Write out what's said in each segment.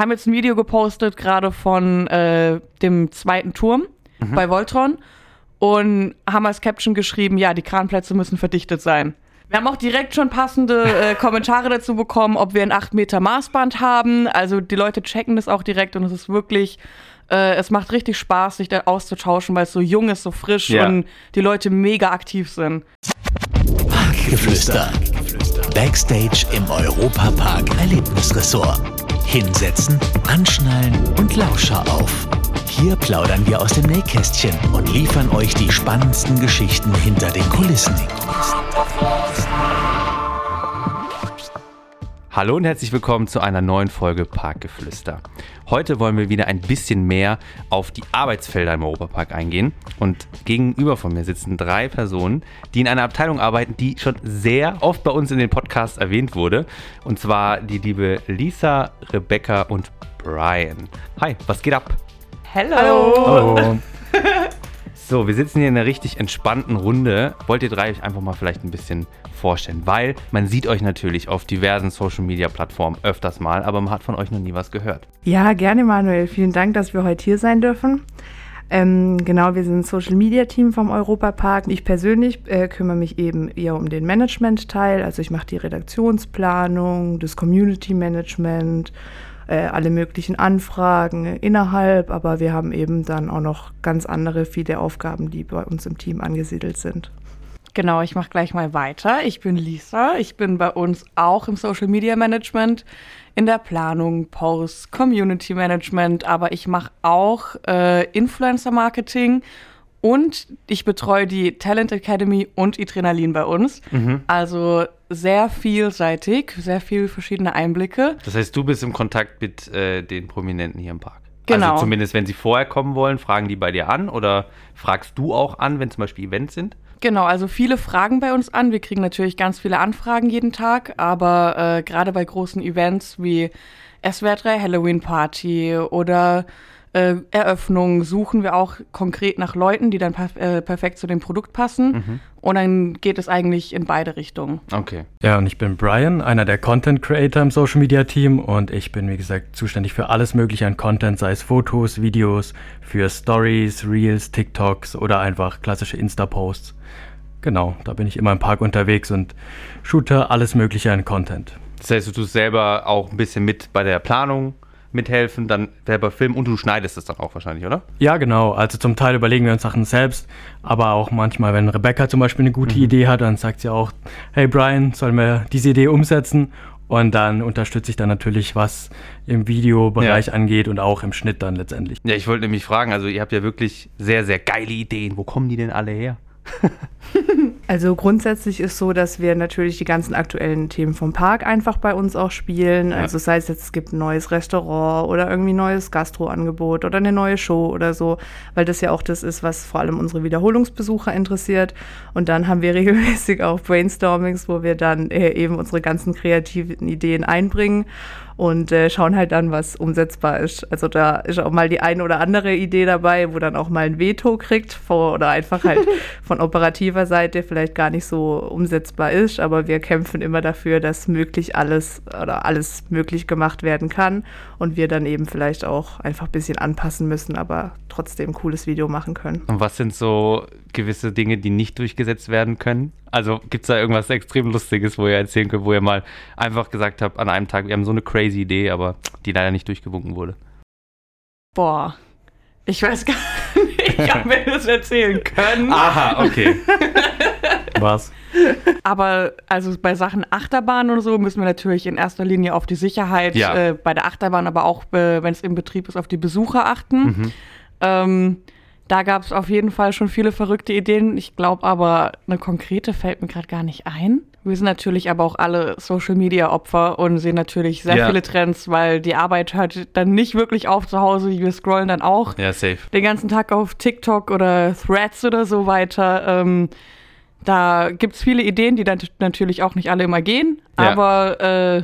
haben jetzt ein Video gepostet, gerade von äh, dem zweiten Turm mhm. bei Voltron und haben als Caption geschrieben, ja, die Kranplätze müssen verdichtet sein. Wir haben auch direkt schon passende äh, Kommentare dazu bekommen, ob wir ein 8 Meter Maßband haben. Also die Leute checken das auch direkt und es ist wirklich, äh, es macht richtig Spaß, sich da auszutauschen, weil es so jung ist, so frisch ja. und die Leute mega aktiv sind. Parkgeflüster. Backstage im Europapark Erlebnisresort. Hinsetzen, anschnallen und Lauscher auf. Hier plaudern wir aus dem Nähkästchen und liefern euch die spannendsten Geschichten hinter den Kulissen. Hallo und herzlich willkommen zu einer neuen Folge Parkgeflüster. Heute wollen wir wieder ein bisschen mehr auf die Arbeitsfelder im Europapark eingehen. Und gegenüber von mir sitzen drei Personen, die in einer Abteilung arbeiten, die schon sehr oft bei uns in den Podcasts erwähnt wurde. Und zwar die liebe Lisa, Rebecca und Brian. Hi, was geht ab? Hello. Hallo. So, wir sitzen hier in einer richtig entspannten Runde. Wollt ihr drei euch einfach mal vielleicht ein bisschen vorstellen? Weil man sieht euch natürlich auf diversen Social Media Plattformen öfters mal, aber man hat von euch noch nie was gehört. Ja, gerne, Manuel. Vielen Dank, dass wir heute hier sein dürfen. Ähm, genau, wir sind ein Social Media Team vom Europapark. Ich persönlich äh, kümmere mich eben eher um den Management-Teil. Also ich mache die Redaktionsplanung, das Community Management äh, alle möglichen Anfragen innerhalb, aber wir haben eben dann auch noch ganz andere viele Aufgaben, die bei uns im Team angesiedelt sind. Genau, ich mache gleich mal weiter. Ich bin Lisa. Ich bin bei uns auch im Social Media Management, in der Planung, Post, Community Management, aber ich mache auch äh, Influencer Marketing und ich betreue die Talent Academy und Adrenalin bei uns. Mhm. Also sehr vielseitig, sehr viele verschiedene Einblicke. Das heißt, du bist im Kontakt mit äh, den Prominenten hier im Park. Genau. Also zumindest, wenn sie vorher kommen wollen, fragen die bei dir an oder fragst du auch an, wenn zum Beispiel Events sind? Genau, also viele fragen bei uns an. Wir kriegen natürlich ganz viele Anfragen jeden Tag, aber äh, gerade bei großen Events wie SWR3 Halloween Party oder äh, Eröffnung suchen wir auch konkret nach Leuten, die dann perf äh, perfekt zu dem Produkt passen. Mhm. Und dann geht es eigentlich in beide Richtungen. Okay. Ja, und ich bin Brian, einer der Content Creator im Social Media Team. Und ich bin, wie gesagt, zuständig für alles Mögliche an Content, sei es Fotos, Videos, für Stories, Reels, TikToks oder einfach klassische Insta-Posts. Genau, da bin ich immer im Park unterwegs und shoote alles Mögliche an Content. Das heißt, du tust selber auch ein bisschen mit bei der Planung mithelfen, dann selber filmen und du schneidest es dann auch wahrscheinlich, oder? Ja, genau. Also zum Teil überlegen wir uns Sachen selbst, aber auch manchmal, wenn Rebecca zum Beispiel eine gute mhm. Idee hat, dann sagt sie auch, hey Brian, sollen wir diese Idee umsetzen? Und dann unterstütze ich dann natürlich, was im Videobereich ja. angeht und auch im Schnitt dann letztendlich. Ja, ich wollte nämlich fragen, also ihr habt ja wirklich sehr, sehr geile Ideen. Wo kommen die denn alle her? Also grundsätzlich ist so, dass wir natürlich die ganzen aktuellen Themen vom Park einfach bei uns auch spielen. Ja. Also sei es jetzt, es gibt ein neues Restaurant oder irgendwie ein neues Gastroangebot oder eine neue Show oder so, weil das ja auch das ist, was vor allem unsere Wiederholungsbesucher interessiert. Und dann haben wir regelmäßig auch Brainstormings, wo wir dann äh, eben unsere ganzen kreativen Ideen einbringen und äh, schauen halt dann, was umsetzbar ist. Also da ist auch mal die eine oder andere Idee dabei, wo dann auch mal ein Veto kriegt vor, oder einfach halt von operativer Seite vielleicht gar nicht so umsetzbar ist. Aber wir kämpfen immer dafür, dass möglich alles oder alles möglich gemacht werden kann und wir dann eben vielleicht auch einfach ein bisschen anpassen müssen, aber trotzdem ein cooles Video machen können. Und was sind so gewisse Dinge, die nicht durchgesetzt werden können? Also gibt es da irgendwas extrem Lustiges, wo ihr erzählen könnt, wo ihr mal einfach gesagt habt, an einem Tag, wir haben so eine crazy Idee, aber die leider nicht durchgewunken wurde? Boah, ich weiß gar nicht, ob wir das erzählen können. Aha, okay. Was? Aber also bei Sachen Achterbahn und so müssen wir natürlich in erster Linie auf die Sicherheit ja. äh, bei der Achterbahn, aber auch, äh, wenn es im Betrieb ist, auf die Besucher achten. Mhm. Ähm, da gab es auf jeden Fall schon viele verrückte Ideen. Ich glaube aber, eine konkrete fällt mir gerade gar nicht ein. Wir sind natürlich aber auch alle Social-Media-Opfer und sehen natürlich sehr ja. viele Trends, weil die Arbeit hört dann nicht wirklich auf zu Hause. Wir scrollen dann auch ja, safe. den ganzen Tag auf TikTok oder Threads oder so weiter. Ähm, da gibt es viele Ideen, die dann natürlich auch nicht alle immer gehen, ja. aber äh,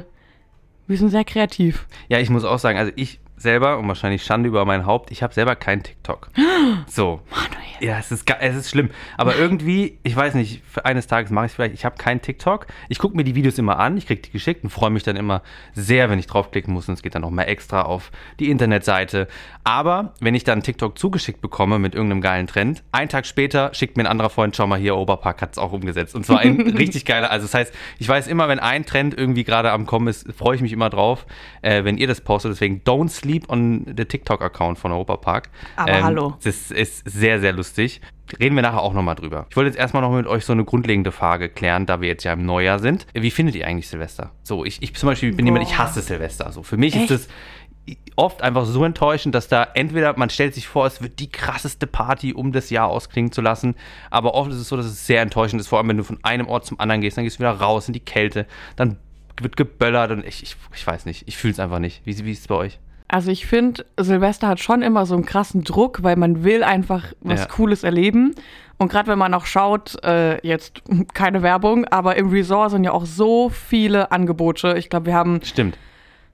wir sind sehr kreativ. Ja, ich muss auch sagen, also ich selber und wahrscheinlich Schande über mein Haupt, ich habe selber keinen TikTok. So. Manuel. Ja, es ist, es ist schlimm. Aber irgendwie, ich weiß nicht, eines Tages mache ich es vielleicht. Ich habe keinen TikTok. Ich gucke mir die Videos immer an, ich kriege die geschickt und freue mich dann immer sehr, wenn ich draufklicken muss. Und es geht dann noch mal extra auf die Internetseite. Aber wenn ich dann TikTok zugeschickt bekomme mit irgendeinem geilen Trend, einen Tag später schickt mir ein anderer Freund, schau mal hier, Oberpark hat es auch umgesetzt. Und zwar ein richtig geiler. Also das heißt, ich weiß immer, wenn ein Trend irgendwie gerade am Kommen ist, freue ich mich immer drauf, äh, wenn ihr das postet. Deswegen don't sleep on the TikTok-Account von Europapark. Aber ähm, hallo. Das ist sehr, sehr lustig. Reden wir nachher auch nochmal drüber. Ich wollte jetzt erstmal noch mit euch so eine grundlegende Frage klären, da wir jetzt ja im Neujahr sind. Wie findet ihr eigentlich Silvester? So, ich, ich zum Beispiel bin Boah. jemand, ich hasse Silvester. So, für mich Echt? ist es oft einfach so enttäuschend, dass da entweder man stellt sich vor, es wird die krasseste Party, um das Jahr ausklingen zu lassen, aber oft ist es so, dass es sehr enttäuschend ist, vor allem wenn du von einem Ort zum anderen gehst, dann gehst du wieder raus in die Kälte, dann wird geböllert und ich, ich, ich weiß nicht, ich fühle es einfach nicht. Wie, wie ist es bei euch? Also ich finde, Silvester hat schon immer so einen krassen Druck, weil man will einfach was ja. Cooles erleben. Und gerade wenn man auch schaut, äh, jetzt keine Werbung, aber im Resort sind ja auch so viele Angebote. Ich glaube, wir haben Stimmt.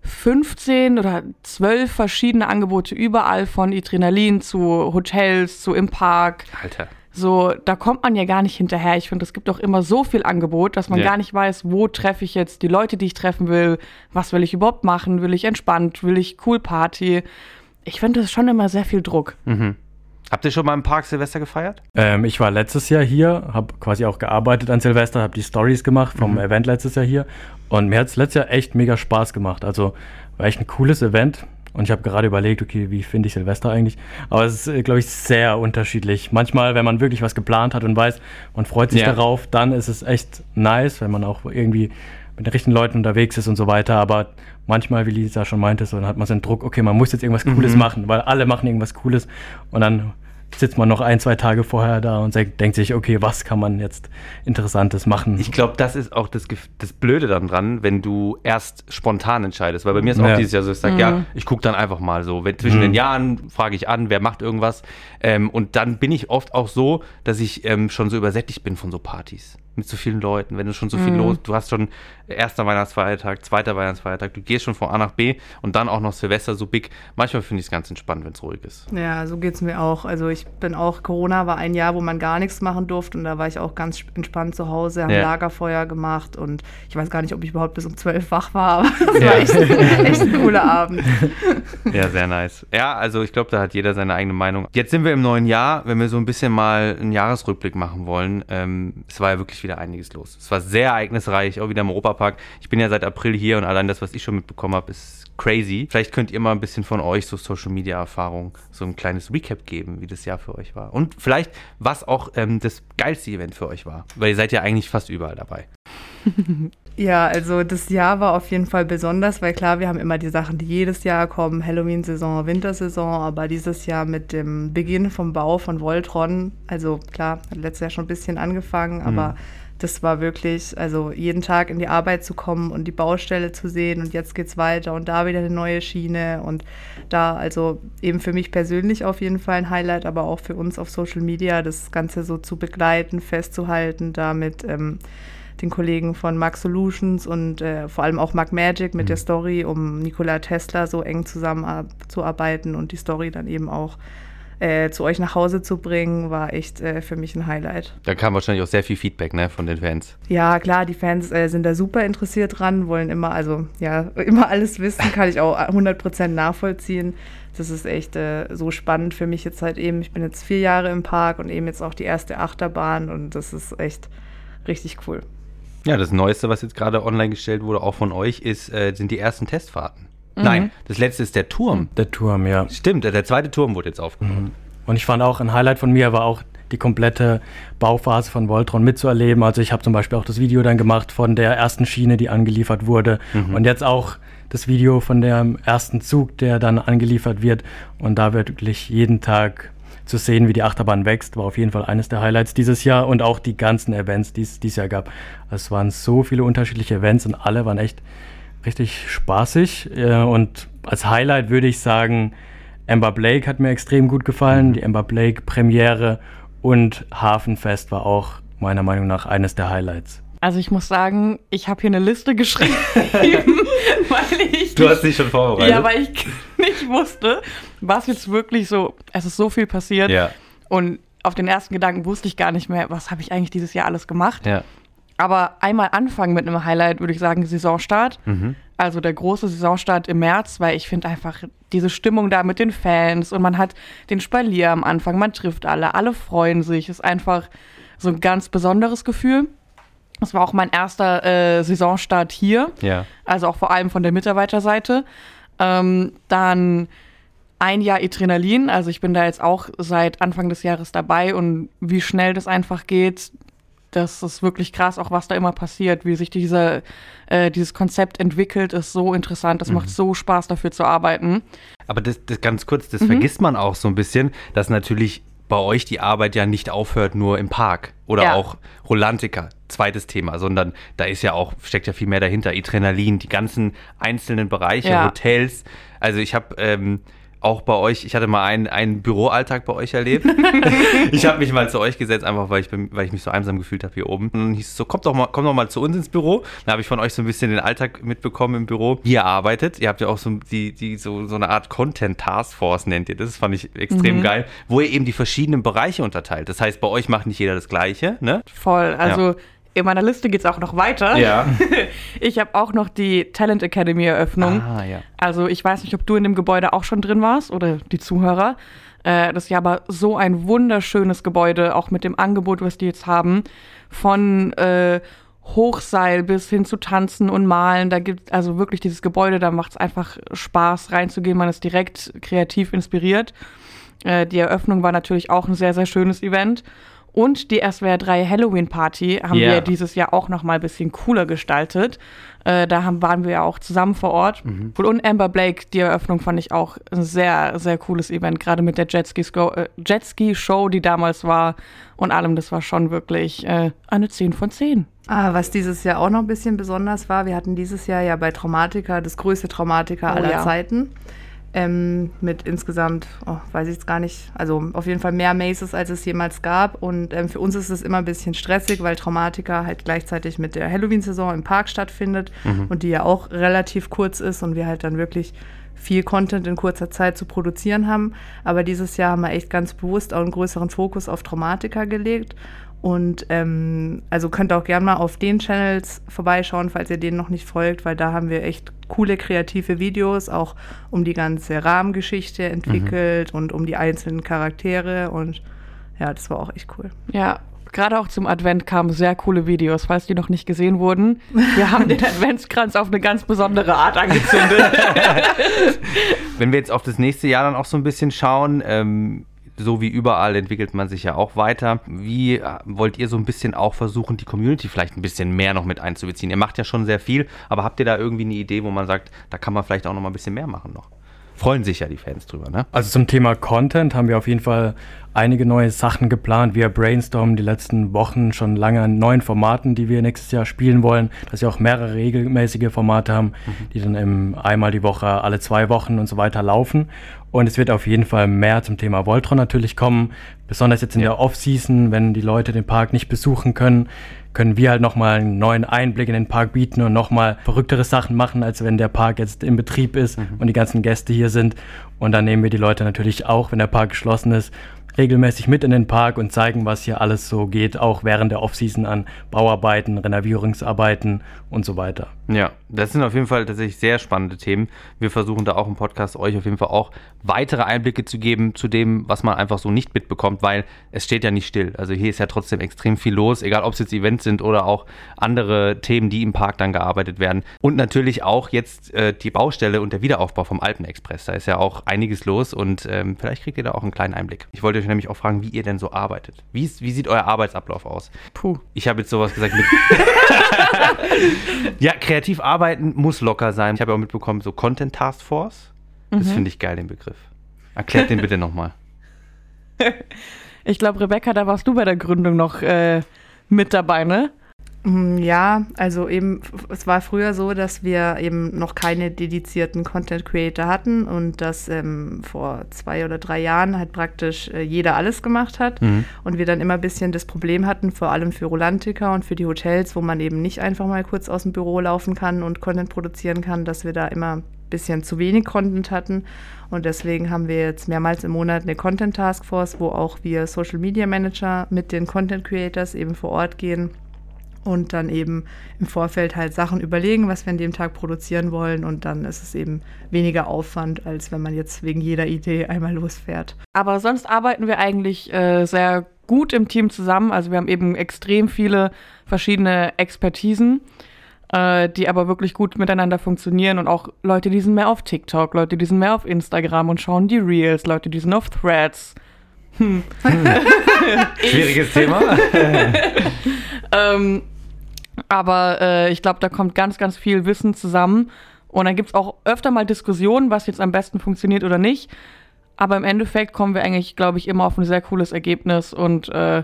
15 oder 12 verschiedene Angebote überall von Adrenalin zu Hotels, zu im Park. Alter. So, da kommt man ja gar nicht hinterher. Ich finde, es gibt doch immer so viel Angebot, dass man ja. gar nicht weiß, wo treffe ich jetzt die Leute, die ich treffen will, was will ich überhaupt machen, will ich entspannt, will ich cool Party. Ich finde, das ist schon immer sehr viel Druck. Mhm. Habt ihr schon mal im Park Silvester gefeiert? Ähm, ich war letztes Jahr hier, habe quasi auch gearbeitet an Silvester, habe die Stories gemacht vom mhm. Event letztes Jahr hier und mir hat es letztes Jahr echt mega Spaß gemacht. Also war echt ein cooles Event. Und ich habe gerade überlegt, okay, wie finde ich Silvester eigentlich? Aber es ist, äh, glaube ich, sehr unterschiedlich. Manchmal, wenn man wirklich was geplant hat und weiß, man freut sich ja. darauf, dann ist es echt nice, wenn man auch irgendwie mit den richtigen Leuten unterwegs ist und so weiter. Aber manchmal, wie Lisa schon meinte, so, dann hat man so den Druck, okay, man muss jetzt irgendwas Cooles mhm. machen, weil alle machen irgendwas Cooles. Und dann sitzt man noch ein, zwei Tage vorher da und denkt sich, okay, was kann man jetzt Interessantes machen? Ich glaube, das ist auch das, das Blöde dann dran, wenn du erst spontan entscheidest. Weil bei mir ist auch ja. dieses Jahr so, ich sage, mhm. ja, ich gucke dann einfach mal so. Wenn, zwischen mhm. den Jahren frage ich an, wer macht irgendwas. Ähm, und dann bin ich oft auch so, dass ich ähm, schon so übersättigt bin von so Partys mit so vielen Leuten, wenn du schon so viel mhm. los, du hast schon erster Weihnachtsfeiertag, zweiter Weihnachtsfeiertag, du gehst schon von A nach B und dann auch noch Silvester so big. Manchmal finde ich es ganz entspannt, wenn es ruhig ist. Ja, so geht es mir auch. Also ich bin auch, Corona war ein Jahr, wo man gar nichts machen durfte und da war ich auch ganz entspannt zu Hause, haben ja. Lagerfeuer gemacht und ich weiß gar nicht, ob ich überhaupt bis um zwölf wach war, aber das ja. war echt, echt ein cooler Abend. Ja, sehr nice. Ja, also ich glaube, da hat jeder seine eigene Meinung. Jetzt sind wir im neuen Jahr, wenn wir so ein bisschen mal einen Jahresrückblick machen wollen. Ähm, es war ja wirklich wieder einiges los. Es war sehr ereignisreich, auch wieder im Europapark. Ich bin ja seit April hier und allein das, was ich schon mitbekommen habe, ist crazy. Vielleicht könnt ihr mal ein bisschen von euch so Social Media Erfahrung, so ein kleines Recap geben, wie das Jahr für euch war. Und vielleicht, was auch ähm, das geilste Event für euch war. Weil ihr seid ja eigentlich fast überall dabei. Ja, also das Jahr war auf jeden Fall besonders, weil klar, wir haben immer die Sachen, die jedes Jahr kommen, Halloween-Saison, Wintersaison, aber dieses Jahr mit dem Beginn vom Bau von Voltron, also klar, hat letztes Jahr schon ein bisschen angefangen, aber mhm das war wirklich, also jeden Tag in die Arbeit zu kommen und die Baustelle zu sehen und jetzt geht's weiter und da wieder eine neue Schiene und da, also eben für mich persönlich auf jeden Fall ein Highlight, aber auch für uns auf Social Media, das Ganze so zu begleiten, festzuhalten, damit ähm, den Kollegen von Mac Solutions und äh, vor allem auch Mac Magic mit mhm. der Story, um Nikola Tesla so eng zusammenzuarbeiten und die Story dann eben auch äh, zu euch nach Hause zu bringen, war echt äh, für mich ein Highlight. Da kam wahrscheinlich auch sehr viel Feedback ne, von den Fans. Ja, klar, die Fans äh, sind da super interessiert dran, wollen immer, also ja, immer alles wissen, kann ich auch 100% nachvollziehen. Das ist echt äh, so spannend für mich jetzt halt eben. Ich bin jetzt vier Jahre im Park und eben jetzt auch die erste Achterbahn und das ist echt richtig cool. Ja, das Neueste, was jetzt gerade online gestellt wurde, auch von euch, ist, äh, sind die ersten Testfahrten. Mhm. Nein, das letzte ist der Turm. Der Turm, ja. Stimmt, der zweite Turm wurde jetzt aufgenommen. Mhm. Und ich fand auch, ein Highlight von mir war auch die komplette Bauphase von Voltron mitzuerleben. Also ich habe zum Beispiel auch das Video dann gemacht von der ersten Schiene, die angeliefert wurde. Mhm. Und jetzt auch das Video von dem ersten Zug, der dann angeliefert wird. Und da wird wirklich jeden Tag zu sehen, wie die Achterbahn wächst, war auf jeden Fall eines der Highlights dieses Jahr und auch die ganzen Events, die es dieses Jahr gab. Es waren so viele unterschiedliche Events und alle waren echt richtig spaßig. Und als Highlight würde ich sagen, Amber Blake hat mir extrem gut gefallen. Mhm. Die Amber Blake Premiere und Hafenfest war auch meiner Meinung nach eines der Highlights. Also ich muss sagen, ich habe hier eine Liste geschrieben, weil ich Du hast dich schon vorbereitet. Ja, weil ich nicht wusste, was jetzt wirklich so, es ist so viel passiert. Ja. Und auf den ersten Gedanken wusste ich gar nicht mehr, was habe ich eigentlich dieses Jahr alles gemacht. Ja. Aber einmal anfangen mit einem Highlight, würde ich sagen, Saisonstart. Mhm. Also der große Saisonstart im März, weil ich finde einfach diese Stimmung da mit den Fans und man hat den Spalier am Anfang, man trifft alle, alle freuen sich. Ist einfach so ein ganz besonderes Gefühl. Das war auch mein erster äh, Saisonstart hier. Ja. Also auch vor allem von der Mitarbeiterseite. Ähm, dann ein Jahr Adrenalin. Also ich bin da jetzt auch seit Anfang des Jahres dabei und wie schnell das einfach geht, das ist wirklich krass, auch was da immer passiert, wie sich dieser, äh, dieses Konzept entwickelt, ist so interessant. Es mhm. macht so Spaß, dafür zu arbeiten. Aber das, das ganz kurz, das mhm. vergisst man auch so ein bisschen, dass natürlich bei euch die Arbeit ja nicht aufhört nur im Park oder ja. auch Rolantica, zweites Thema, sondern da ist ja auch, steckt ja viel mehr dahinter, Adrenalin, die ganzen einzelnen Bereiche, ja. Hotels. Also ich habe ähm, auch bei euch, ich hatte mal einen, einen Büroalltag bei euch erlebt. ich habe mich mal zu euch gesetzt, einfach weil ich, weil ich mich so einsam gefühlt habe hier oben. Und dann hieß es so, kommt doch mal, kommt doch mal zu uns ins Büro. Dann habe ich von euch so ein bisschen den Alltag mitbekommen im Büro. Ihr arbeitet. Ihr habt ja auch so, die, die, so, so eine Art Content Taskforce nennt ihr. Das fand ich extrem mhm. geil, wo ihr eben die verschiedenen Bereiche unterteilt. Das heißt, bei euch macht nicht jeder das Gleiche, ne? Voll. Also ja in meiner Liste geht es auch noch weiter. Ja. Ich habe auch noch die Talent Academy Eröffnung. Ah, ja. Also ich weiß nicht, ob du in dem Gebäude auch schon drin warst oder die Zuhörer. Äh, das ist ja aber so ein wunderschönes Gebäude, auch mit dem Angebot, was die jetzt haben. Von äh, Hochseil bis hin zu Tanzen und Malen. Da gibt also wirklich dieses Gebäude, da macht es einfach Spaß reinzugehen. Man ist direkt kreativ inspiriert. Äh, die Eröffnung war natürlich auch ein sehr, sehr schönes Event. Und die SWR 3 Halloween Party haben yeah. wir dieses Jahr auch noch mal ein bisschen cooler gestaltet. Äh, da haben, waren wir ja auch zusammen vor Ort. Mhm. Und Amber Blake, die Eröffnung fand ich auch ein sehr, sehr cooles Event, gerade mit der Jetski-Show, äh, Jetski die damals war und allem. Das war schon wirklich äh, eine 10 von 10. Ah, was dieses Jahr auch noch ein bisschen besonders war, wir hatten dieses Jahr ja bei Traumatika das größte Traumatika oh, aller ja. Zeiten. Ähm, mit insgesamt, oh, weiß ich jetzt gar nicht, also auf jeden Fall mehr Maces, als es jemals gab. Und ähm, für uns ist es immer ein bisschen stressig, weil Traumatica halt gleichzeitig mit der Halloween-Saison im Park stattfindet mhm. und die ja auch relativ kurz ist und wir halt dann wirklich viel Content in kurzer Zeit zu produzieren haben. Aber dieses Jahr haben wir echt ganz bewusst auch einen größeren Fokus auf Traumatica gelegt und ähm, also könnt ihr auch gerne mal auf den Channels vorbeischauen, falls ihr denen noch nicht folgt, weil da haben wir echt coole kreative Videos, auch um die ganze Rahmengeschichte entwickelt mhm. und um die einzelnen Charaktere. Und ja, das war auch echt cool. Ja, gerade auch zum Advent kamen sehr coole Videos, falls die noch nicht gesehen wurden. Wir haben den Adventskranz auf eine ganz besondere Art angezündet. Wenn wir jetzt auf das nächste Jahr dann auch so ein bisschen schauen, ähm, so wie überall entwickelt man sich ja auch weiter. Wie äh, wollt ihr so ein bisschen auch versuchen, die Community vielleicht ein bisschen mehr noch mit einzubeziehen? Ihr macht ja schon sehr viel, aber habt ihr da irgendwie eine Idee, wo man sagt, da kann man vielleicht auch noch mal ein bisschen mehr machen noch? Freuen sich ja die Fans drüber, ne? Also zum Thema Content haben wir auf jeden Fall einige neue Sachen geplant. Wir brainstormen die letzten Wochen schon lange an neuen Formaten, die wir nächstes Jahr spielen wollen, dass wir auch mehrere regelmäßige Formate haben, mhm. die dann im, einmal die Woche, alle zwei Wochen und so weiter laufen. Und es wird auf jeden Fall mehr zum Thema Voltron natürlich kommen, besonders jetzt in ja. der Off-Season, wenn die Leute den Park nicht besuchen können, können wir halt nochmal einen neuen Einblick in den Park bieten und nochmal verrücktere Sachen machen, als wenn der Park jetzt in Betrieb ist mhm. und die ganzen Gäste hier sind. Und dann nehmen wir die Leute natürlich auch, wenn der Park geschlossen ist, regelmäßig mit in den Park und zeigen, was hier alles so geht, auch während der Offseason an Bauarbeiten, Renovierungsarbeiten und so weiter. Ja, das sind auf jeden Fall tatsächlich sehr spannende Themen. Wir versuchen da auch im Podcast euch auf jeden Fall auch weitere Einblicke zu geben zu dem, was man einfach so nicht mitbekommt, weil es steht ja nicht still. Also hier ist ja trotzdem extrem viel los, egal ob es jetzt Events sind oder auch andere Themen, die im Park dann gearbeitet werden. Und natürlich auch jetzt äh, die Baustelle und der Wiederaufbau vom Alpenexpress. Da ist ja auch einiges los und ähm, vielleicht kriegt ihr da auch einen kleinen Einblick. Ich wollte euch nämlich auch fragen, wie ihr denn so arbeitet. Wie, wie sieht euer Arbeitsablauf aus? Puh. Ich habe jetzt sowas gesagt mit. ja, kreativ arbeiten muss locker sein. Ich habe ja auch mitbekommen, so Content Task Force. Das mhm. finde ich geil, den Begriff. Erklärt den bitte nochmal. Ich glaube, Rebecca, da warst du bei der Gründung noch äh, mit dabei, ne? Mm, ja, also eben, es war früher so, dass wir eben noch keine dedizierten Content Creator hatten und dass ähm, vor zwei oder drei Jahren halt praktisch äh, jeder alles gemacht hat mhm. und wir dann immer ein bisschen das Problem hatten, vor allem für Rolantica und für die Hotels, wo man eben nicht einfach mal kurz aus dem Büro laufen kann und Content produzieren kann, dass wir da immer bisschen zu wenig Content hatten. Und deswegen haben wir jetzt mehrmals im Monat eine Content Task Force, wo auch wir Social Media Manager mit den Content Creators eben vor Ort gehen und dann eben im Vorfeld halt Sachen überlegen, was wir an dem Tag produzieren wollen. Und dann ist es eben weniger Aufwand, als wenn man jetzt wegen jeder Idee einmal losfährt. Aber sonst arbeiten wir eigentlich äh, sehr gut im Team zusammen. Also wir haben eben extrem viele verschiedene Expertisen äh, die aber wirklich gut miteinander funktionieren und auch Leute, die sind mehr auf TikTok, Leute, die sind mehr auf Instagram und schauen die Reels, Leute, die sind auf Threads. Hm. Schwieriges Thema. ähm, aber äh, ich glaube, da kommt ganz, ganz viel Wissen zusammen. Und dann gibt es auch öfter mal Diskussionen, was jetzt am besten funktioniert oder nicht. Aber im Endeffekt kommen wir eigentlich, glaube ich, immer auf ein sehr cooles Ergebnis und äh,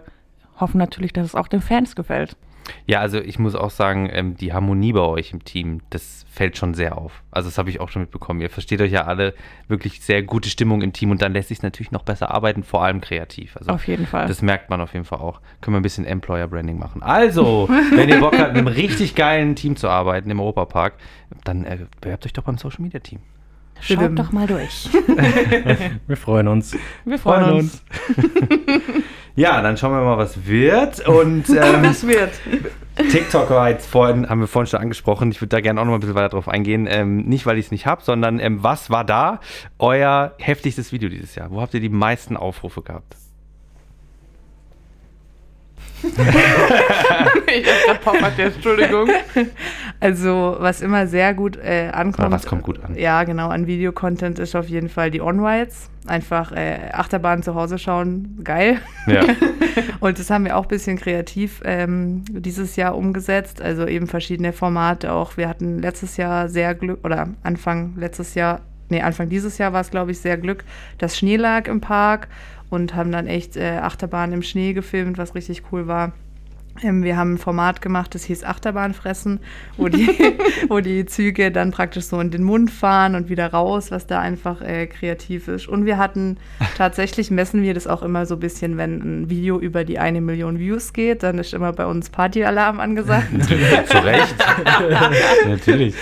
hoffen natürlich, dass es auch den Fans gefällt. Ja, also ich muss auch sagen, ähm, die Harmonie bei euch im Team, das fällt schon sehr auf. Also das habe ich auch schon mitbekommen. Ihr versteht euch ja alle wirklich sehr gute Stimmung im Team und dann lässt sich natürlich noch besser arbeiten, vor allem kreativ. Also auf jeden Fall. Das merkt man auf jeden Fall auch. Können wir ein bisschen Employer Branding machen. Also, wenn ihr Bock habt, in einem richtig geilen Team zu arbeiten im Europapark, dann äh, bewerbt euch doch beim Social Media Team. Schaut Stimmt. doch mal durch. wir freuen uns. Wir freuen, freuen uns. Ja, dann schauen wir mal, was wird. Und, ähm, was wird? TikTok war jetzt vorhin, haben wir vorhin schon angesprochen. Ich würde da gerne auch noch mal ein bisschen weiter drauf eingehen. Ähm, nicht, weil ich es nicht habe, sondern ähm, was war da euer heftigstes Video dieses Jahr? Wo habt ihr die meisten Aufrufe gehabt? ich hab grad Entschuldigung. Also, was immer sehr gut äh, ankommt. Oder was kommt gut an? Ja, genau, an Videocontent ist auf jeden Fall die On-Rides. Einfach äh, Achterbahn zu Hause schauen, geil. Ja. Und das haben wir auch ein bisschen kreativ ähm, dieses Jahr umgesetzt. Also eben verschiedene Formate auch. Wir hatten letztes Jahr sehr Glück, oder Anfang letztes Jahr, nee, Anfang dieses Jahr war es, glaube ich, sehr Glück, dass Schnee lag im Park und haben dann echt äh, Achterbahn im Schnee gefilmt, was richtig cool war. Ähm, wir haben ein Format gemacht, das hieß Achterbahnfressen, wo die, wo die Züge dann praktisch so in den Mund fahren und wieder raus, was da einfach äh, kreativ ist. Und wir hatten tatsächlich, messen wir das auch immer so ein bisschen, wenn ein Video über die eine Million Views geht, dann ist immer bei uns Partyalarm angesagt. Zu Recht. Natürlich.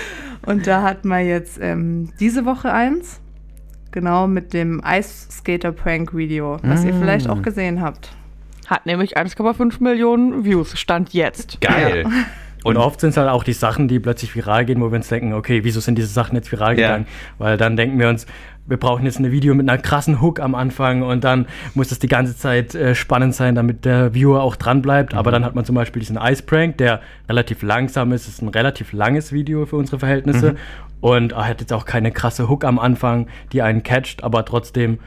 Und da hat man jetzt ähm, diese Woche eins Genau, mit dem Ice Skater Prank Video, was mm. ihr vielleicht auch gesehen habt. Hat nämlich 1,5 Millionen Views, stand jetzt. Geil. Ja. Und oft sind es halt auch die Sachen, die plötzlich viral gehen, wo wir uns denken, okay, wieso sind diese Sachen jetzt viral ja. gegangen? Weil dann denken wir uns, wir brauchen jetzt ein Video mit einer krassen Hook am Anfang und dann muss das die ganze Zeit äh, spannend sein, damit der Viewer auch dran bleibt. Mhm. Aber dann hat man zum Beispiel diesen Ice Prank, der relativ langsam ist. Es ist ein relativ langes Video für unsere Verhältnisse. Mhm. Und er hat jetzt auch keine krasse Hook am Anfang, die einen catcht, aber trotzdem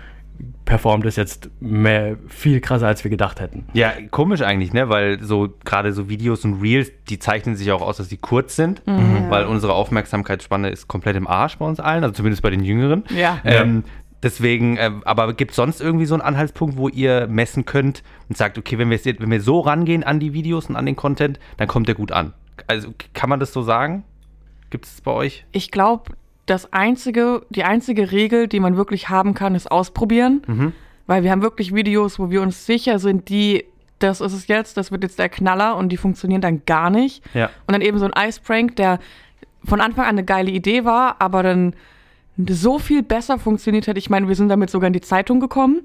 performt es jetzt mehr, viel krasser, als wir gedacht hätten. Ja, komisch eigentlich, ne? Weil so gerade so Videos und Reels, die zeichnen sich auch aus, dass sie kurz sind, mhm. weil unsere Aufmerksamkeitsspanne ist komplett im Arsch bei uns allen, also zumindest bei den Jüngeren. Ja. Ähm, deswegen, äh, aber gibt es sonst irgendwie so einen Anhaltspunkt, wo ihr messen könnt und sagt, okay, wenn wir, wenn wir so rangehen an die Videos und an den Content, dann kommt der gut an. Also kann man das so sagen? Gibt es bei euch? Ich glaube, das einzige, die einzige Regel, die man wirklich haben kann, ist ausprobieren. Mhm. Weil wir haben wirklich Videos, wo wir uns sicher sind, die, das ist es jetzt, das wird jetzt der Knaller und die funktionieren dann gar nicht. Ja. Und dann eben so ein Ice Prank, der von Anfang an eine geile Idee war, aber dann so viel besser funktioniert hat. Ich meine, wir sind damit sogar in die Zeitung gekommen.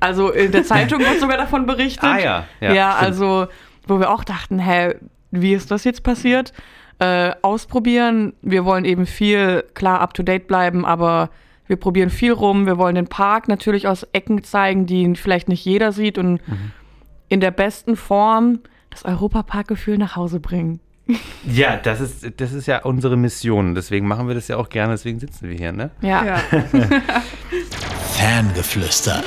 Also in der Zeitung wird sogar davon berichtet. Ah ja. Ja, ja also wo wir auch dachten, hä, wie ist das jetzt passiert? Äh, ausprobieren. Wir wollen eben viel, klar, up-to-date bleiben, aber wir probieren viel rum. Wir wollen den Park natürlich aus Ecken zeigen, die vielleicht nicht jeder sieht und mhm. in der besten Form das Europaparkgefühl nach Hause bringen. Ja, das ist, das ist ja unsere Mission. Deswegen machen wir das ja auch gerne, deswegen sitzen wir hier, ne? Ja. ja. Fangeflüster.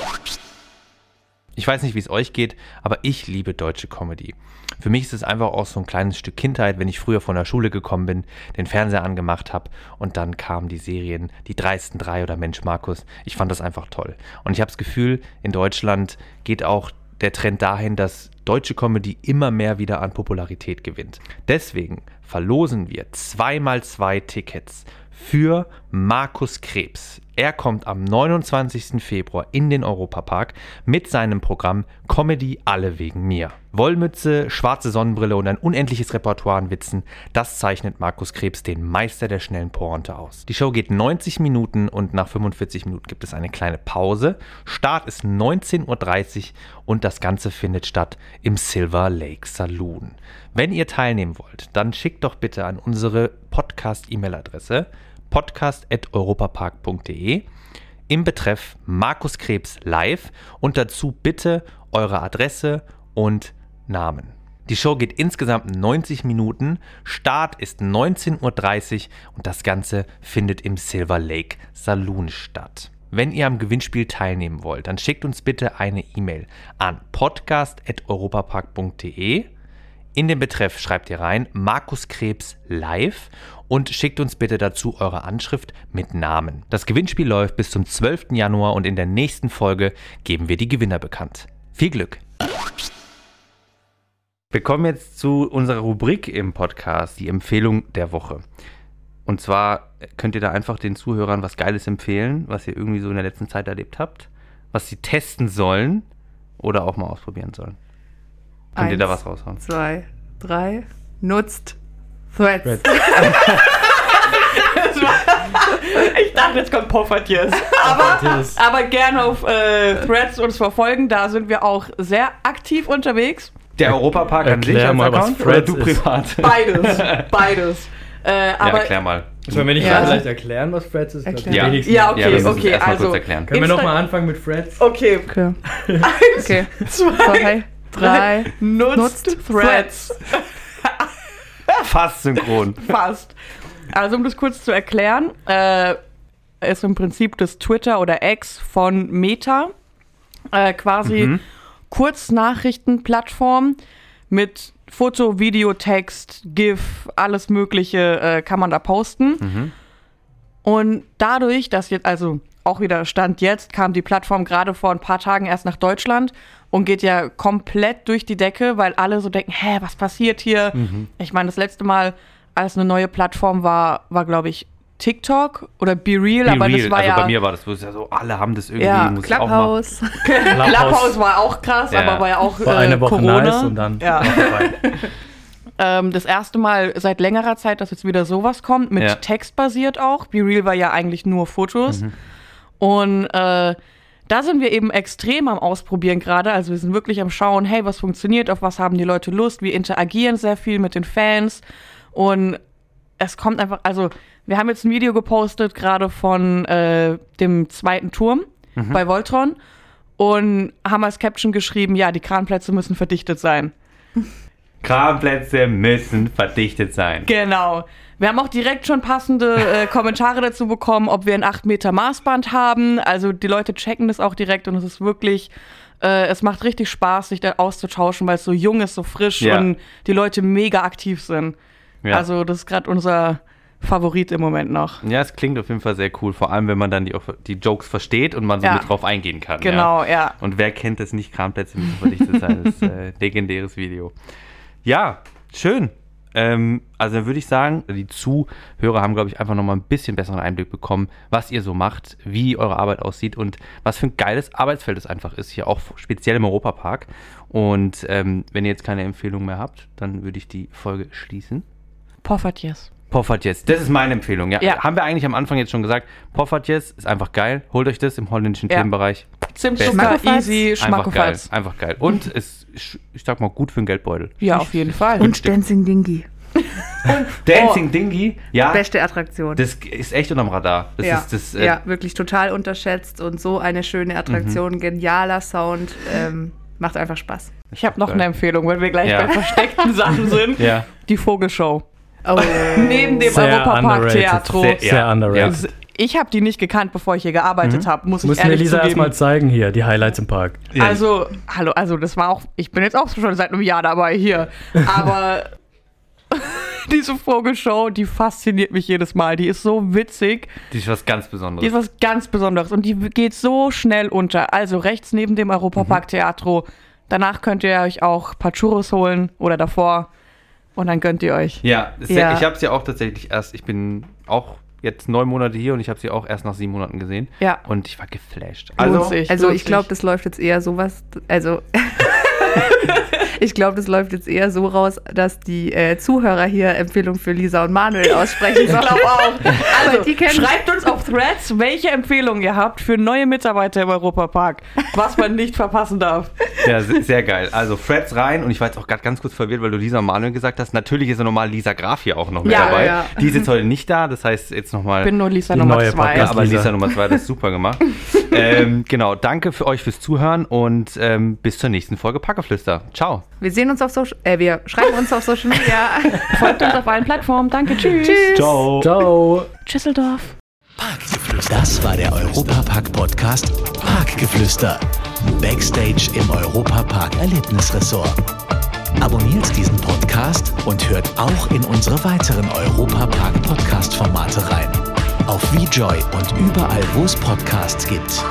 Ich weiß nicht, wie es euch geht, aber ich liebe deutsche Comedy. Für mich ist es einfach auch so ein kleines Stück Kindheit, wenn ich früher von der Schule gekommen bin, den Fernseher angemacht habe und dann kamen die Serien, die dreisten drei oder Mensch Markus. Ich fand das einfach toll. Und ich habe das Gefühl, in Deutschland geht auch der Trend dahin, dass deutsche Comedy immer mehr wieder an Popularität gewinnt. Deswegen verlosen wir zweimal zwei Tickets für Markus Krebs Er kommt am 29. Februar in den Europapark mit seinem Programm Comedy Alle wegen mir. Wollmütze, schwarze Sonnenbrille und ein unendliches Repertoire an Witzen, das zeichnet Markus Krebs den Meister der schnellen Pointe aus. Die Show geht 90 Minuten und nach 45 Minuten gibt es eine kleine Pause. Start ist 19.30 Uhr und das Ganze findet statt im Silver Lake Saloon. Wenn ihr teilnehmen wollt, dann schickt doch bitte an unsere Podcast-E-Mail-Adresse podcast.europapark.de im Betreff Markus Krebs live und dazu bitte eure Adresse und Namen. Die Show geht insgesamt 90 Minuten, Start ist 19.30 Uhr und das Ganze findet im Silver Lake Saloon statt. Wenn ihr am Gewinnspiel teilnehmen wollt, dann schickt uns bitte eine E-Mail an podcast.europapark.de. In den Betreff schreibt ihr rein Markus Krebs live und schickt uns bitte dazu eure Anschrift mit Namen. Das Gewinnspiel läuft bis zum 12. Januar und in der nächsten Folge geben wir die Gewinner bekannt. Viel Glück! Wir kommen jetzt zu unserer Rubrik im Podcast, die Empfehlung der Woche. Und zwar könnt ihr da einfach den Zuhörern was Geiles empfehlen, was ihr irgendwie so in der letzten Zeit erlebt habt, was sie testen sollen oder auch mal ausprobieren sollen. Könnt Eins, ihr da was raushauen? Zwei, drei. Nutzt Threads. Threads. Ich dachte, jetzt kommt Poffertjes. Aber, aber gerne auf äh, Threads uns verfolgen. Da sind wir auch sehr aktiv unterwegs. Der Europapark an sich als mal, was Account oder Threads du ist. privat? Beides. Beides. Äh, ja, aber erklär mal. Sollen wir nicht Ja. vielleicht erklären, was Threads ist? Ja. Ja, okay, ja, okay, also-. Können wir nochmal anfangen mit Threads? okay. Okay. Eins, Okay. zwei, Zwei, drei. Nutzt, Nutzt Threads. Fast synchron. Fast. Also um das kurz zu erklären, äh, ist im Prinzip das Twitter oder X von Meta. Äh, quasi Mhm. Kurznachrichtenplattform mit Foto, Video, Text, GIF, alles Mögliche äh, kann man da posten. Mhm. Und dadurch, dass jetzt, also auch wieder Stand jetzt, kam die Plattform gerade vor ein paar Tagen erst nach Deutschland und geht ja komplett durch die Decke, weil alle so denken, hä, was passiert hier? Mhm. Ich meine, das letzte Mal, als eine neue Plattform war, war, glaube ich, TikTok oder Be Real, Be aber real. das war also ja. bei mir war das wo es ja so, alle haben das irgendwie, Ja, muss machen. Clubhouse. Clubhouse war auch krass, Ja. aber war ja auch War äh, eine Woche Corona. nice und dann Ja. Ähm, das erste Mal seit längerer Zeit, dass jetzt wieder sowas kommt, mit Ja. Text basiert auch. Be Real war ja eigentlich nur Fotos. Mhm. Und äh, da sind wir eben extrem am Ausprobieren gerade. Also wir sind wirklich am Schauen, hey, was funktioniert, auf was haben die Leute Lust. Wir interagieren sehr viel mit den Fans. Und es kommt einfach, also wir haben jetzt ein Video gepostet, gerade von äh, dem zweiten Turm Mhm. bei Voltron. Und haben als Caption geschrieben, ja, die Kranplätze müssen verdichtet sein. Kranplätze müssen verdichtet sein. Genau. Wir haben auch direkt schon passende äh, Kommentare dazu bekommen, ob wir ein 8 Meter Maßband haben. Also die Leute checken das auch direkt und es ist wirklich, äh, es macht richtig Spaß, sich da auszutauschen, weil es so jung ist, so frisch Ja. und die Leute mega aktiv sind. Ja. Also das ist gerade unser Favorit im Moment noch. Ja, es klingt auf jeden Fall sehr cool, vor allem wenn man dann die, die Jokes versteht und man so Ja. mit drauf eingehen kann. Genau, Ja. Und wer kennt es nicht, Kranplätze müssen verdichtet sein? Das ist äh, legendäres Video. Ja, schön. Ähm, also dann würde ich sagen, die Zuhörer haben, glaube ich, einfach nochmal ein bisschen besseren Einblick bekommen, was ihr so macht, wie eure Arbeit aussieht und was für ein geiles Arbeitsfeld es einfach ist, hier auch speziell im Europapark. Und ähm, wenn ihr jetzt keine Empfehlung mehr habt, dann würde ich die Folge schließen. Poffertjes. Poffertjes, das ist meine Empfehlung. Ja. Ja. Haben wir eigentlich am Anfang jetzt schon gesagt. Poffertjes ist einfach geil. Holt euch das im holländischen Ja. Themenbereich. Zimtzucker, Schmackofatz. easy, Einfach geil. Schmackofatz. Einfach geil. Und ist, ich sag mal, gut für den Geldbeutel. Ja, auf jeden Fall. Und Dancing Dingy. Dancing Dingy, ja, Beste Attraktion. das ist echt unterm Radar. Das ja. ist das. Äh, ja, wirklich total unterschätzt und so eine schöne Attraktion, Mhm. genialer Sound, ähm, macht einfach Spaß. Ich habe noch eine Empfehlung, wenn wir gleich Ja. bei versteckten Sachen sind. Ja. Die Vogelshow. Oh, Neben dem Sehr Europapark. Theatro. Sehr- Sehr Ja. underrated. Ich habe die nicht gekannt, bevor ich hier gearbeitet Mhm. habe, muss ich Muss mir ehrlich Lisa zugeben. erstmal zeigen hier, die Highlights im Park. Ja. Also, hallo, also das war auch, ich bin jetzt auch schon seit einem Jahr dabei hier, aber diese Vogelshow, die fasziniert mich jedes Mal. Die ist so witzig, Die ist was ganz Besonderes. die ist was ganz Besonderes und die geht so schnell unter. Also rechts neben dem Europapark Theatro. Danach könnt ihr euch auch ein paar Churros holen oder davor und dann gönnt ihr euch. ja, Ja. ich habe es ja auch tatsächlich erst, ich bin auch jetzt neun Monate hier und ich habe sie auch erst nach sieben Monaten gesehen. Ja. Und ich war geflasht. Also, also ich glaube, das läuft jetzt eher sowas, also ich glaube, das läuft jetzt eher so raus, dass die äh, Zuhörer hier Empfehlungen für Lisa und Manuel aussprechen. ich glaube auch. Also, schreibt uns auf Threads, welche Empfehlungen ihr habt für neue Mitarbeiter im Europapark, was man nicht verpassen darf. Ja, sehr geil. Also Threads rein und ich war jetzt auch gerade ganz kurz verwirrt, weil du Lisa und Manuel gesagt hast. Natürlich ist ja normal Lisa Graf hier auch noch mit ja, dabei. Ja. Die ist jetzt heute nicht da, das heißt jetzt nochmal. Ich bin nur Lisa Nummer zwei. Ja, aber Lisa Nummer zwei, das ist super gemacht. ähm, genau, danke für euch fürs Zuhören und ähm, bis zur nächsten Folge Packeflüster. Ciao. Wir sehen uns auf Social, äh, wir schreiben uns auf Social Media. Folgt uns auf allen Plattformen. Danke, tschüss. Tschüss. Ciao. Ciao. Tschüsseldorf. Parkgeflüster. Das war der Europapark-Podcast Parkgeflüster. Backstage im Europapark Erlebnisressort. Abonniert diesen Podcast und hört auch in unsere weiteren Europapark Podcast Formate rein. Auf VJoy und überall, wo es Podcasts gibt.